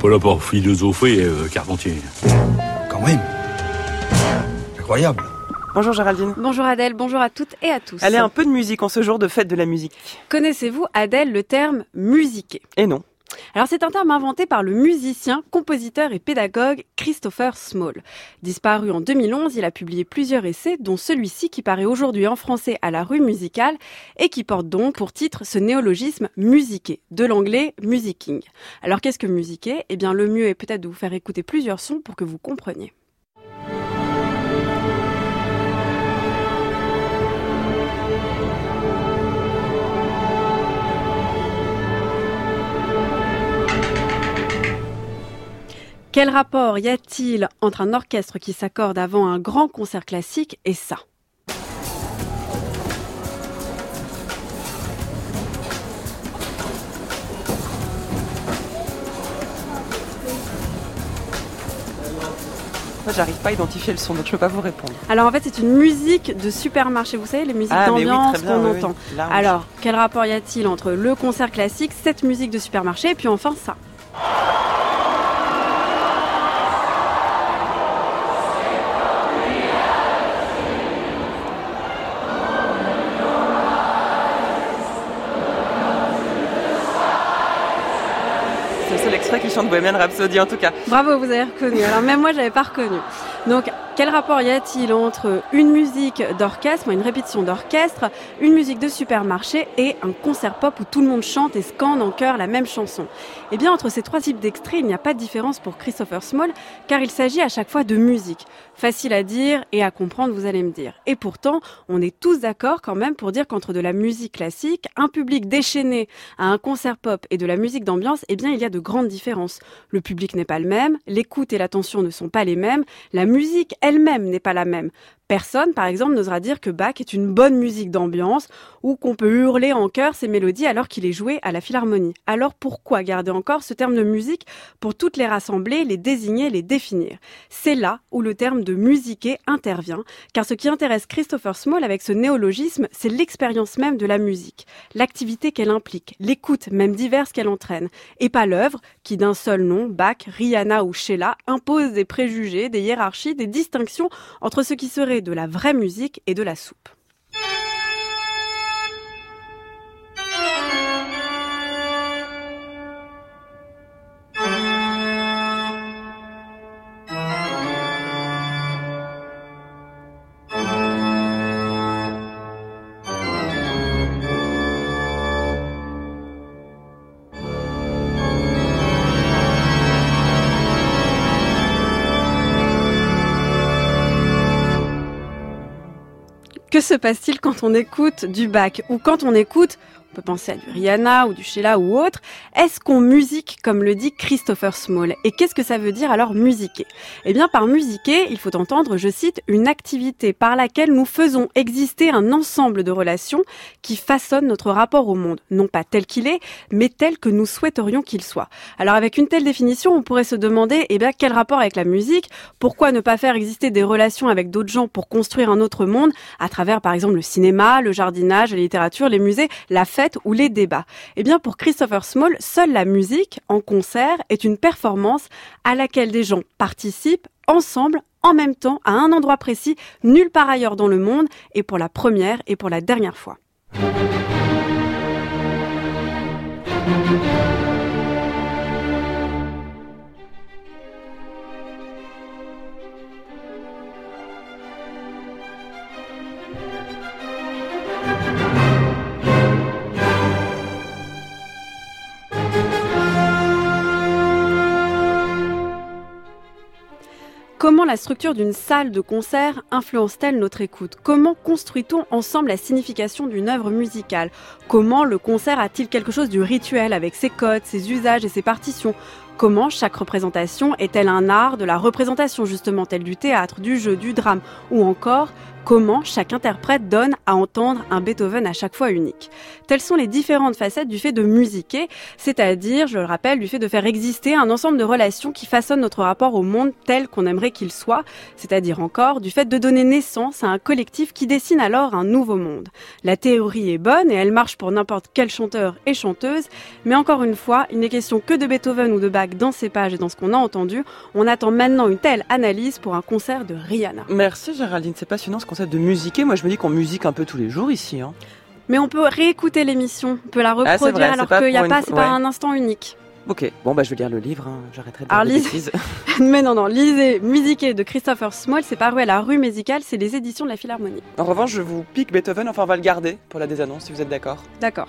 pas là pour philosopher, euh, Carpentier. Quand même. Incroyable. Bonjour Géraldine. Bonjour Adèle, bonjour à toutes et à tous. Allez, un peu de musique en ce jour de fête de la musique. Connaissez-vous, Adèle, le terme musiquer? Et non. Alors c'est un terme inventé par le musicien, compositeur et pédagogue Christopher Small. Disparu en 2011, il a publié plusieurs essais, dont celui-ci qui paraît aujourd'hui en français à la rue musicale et qui porte donc pour titre ce néologisme musiquer, de l'anglais musicking. Alors qu'est-ce que musiquer? Eh bien le mieux est peut-être de vous faire écouter plusieurs sons pour que vous compreniez. Quel rapport y a-t-il entre un orchestre qui s'accorde avant un grand concert classique et ça? Moi, j'arrive pas à identifier le son, donc je peux pas vous répondre. Alors en fait, c'est une musique de supermarché. Vous savez, les musiques Ah, oui, d'ambiance qu'on oui, entend. Alors, quel rapport y a-t-il entre le concert classique, cette musique de supermarché, et puis enfin ça? Extrait qui chante Bohemian Rhapsody en tout cas. Bravo, vous avez reconnu. Alors même moi, je l'avais pas reconnu. Donc, quel rapport y a-t-il entre une musique d'orchestre, une répétition d'orchestre, une musique de supermarché et un concert pop où tout le monde chante et scande en chœur la même chanson? Eh bien, entre ces trois types d'extraits, il n'y a pas de différence pour Christopher Small, car il s'agit à chaque fois de musique. Facile à dire et à comprendre, vous allez me dire. Et pourtant, on est tous d'accord quand même pour dire qu'entre de la musique classique, un public déchaîné à un concert pop et de la musique d'ambiance, eh bien, il y a de grandes différences. Le public n'est pas le même, l'écoute et l'attention ne sont pas les mêmes, la musique elle-même n'est pas la même. Personne, par exemple, n'osera dire que Bach est une bonne musique d'ambiance ou qu'on peut hurler en chœur ses mélodies alors qu'il est joué à la philharmonie. Alors pourquoi garder encore ce terme de musique pour toutes les rassembler, les désigner, les définir? C'est là où le terme de musiquer intervient, car ce qui intéresse Christopher Small avec ce néologisme, c'est l'expérience même de la musique, l'activité qu'elle implique, l'écoute même diverse qu'elle entraîne, et pas l'œuvre qui d'un seul nom, Bach, Rihanna ou Sheila, impose des préjugés, des hiérarchies, des distinctions entre ce qui serait de la vraie musique et de la soupe. Que se passe-t-il quand on écoute du Bach ou quand on écoute on peut penser à du Rihanna ou du Sheila ou autre. Est-ce qu'on musique comme le dit Christopher Small? Et qu'est-ce que ça veut dire alors musiquer? Eh bien par musiquer, il faut entendre, je cite, une activité par laquelle nous faisons exister un ensemble de relations qui façonnent notre rapport au monde, non pas tel qu'il est, mais tel que nous souhaiterions qu'il soit. Alors avec une telle définition, on pourrait se demander eh bien quel rapport avec la musique? Pourquoi ne pas faire exister des relations avec d'autres gens pour construire un autre monde? À travers par exemple le cinéma, le jardinage, la littérature, les musées, la fête ou les débats. Eh bien, pour Christopher Small, seule la musique, en concert, est une performance à laquelle des gens participent ensemble, en même temps, à un endroit précis, nulle part ailleurs dans le monde, et pour la première et pour la dernière fois. Comment la structure d'une salle de concert influence-t-elle notre écoute? Comment construit-on ensemble la signification d'une œuvre musicale? Comment le concert a-t-il quelque chose du rituel avec ses codes, ses usages et ses partitions? Comment chaque représentation est-elle un art de la représentation justement tel du théâtre, du jeu, du drame? Ou encore comment chaque interprète donne à entendre un Beethoven à chaque fois unique. Telles sont les différentes facettes du fait de musiquer, c'est-à-dire, je le rappelle, du fait de faire exister un ensemble de relations qui façonnent notre rapport au monde tel qu'on aimerait qu'il soit, c'est-à-dire encore du fait de donner naissance à un collectif qui dessine alors un nouveau monde. La théorie est bonne et elle marche pour n'importe quel chanteur et chanteuse, mais encore une fois, il n'est question que de Beethoven ou de Bach dans ces pages et dans ce qu'on a entendu. On attend maintenant une telle analyse pour un concert de Rihanna. Merci Géraldine, c'est passionnant ce concept de musiquer. Moi je me dis qu'on musique un peu tous les jours ici. Hein. Mais on peut réécouter l'émission, on peut la Ah, reproduire vrai, alors qu'il n'y a pas, c'est pas un instant unique. Ok, bon bah je vais lire le livre, hein. j'arrêterai de Alors, lise- bêtises. Mais non, non, lisez Musiquer de Christopher Small, c'est paru à la rue musicale, c'est les éditions de la Philharmonie. En revanche, je vous pique Beethoven, enfin on va le garder pour la désannonce si vous êtes d'accord. D'accord.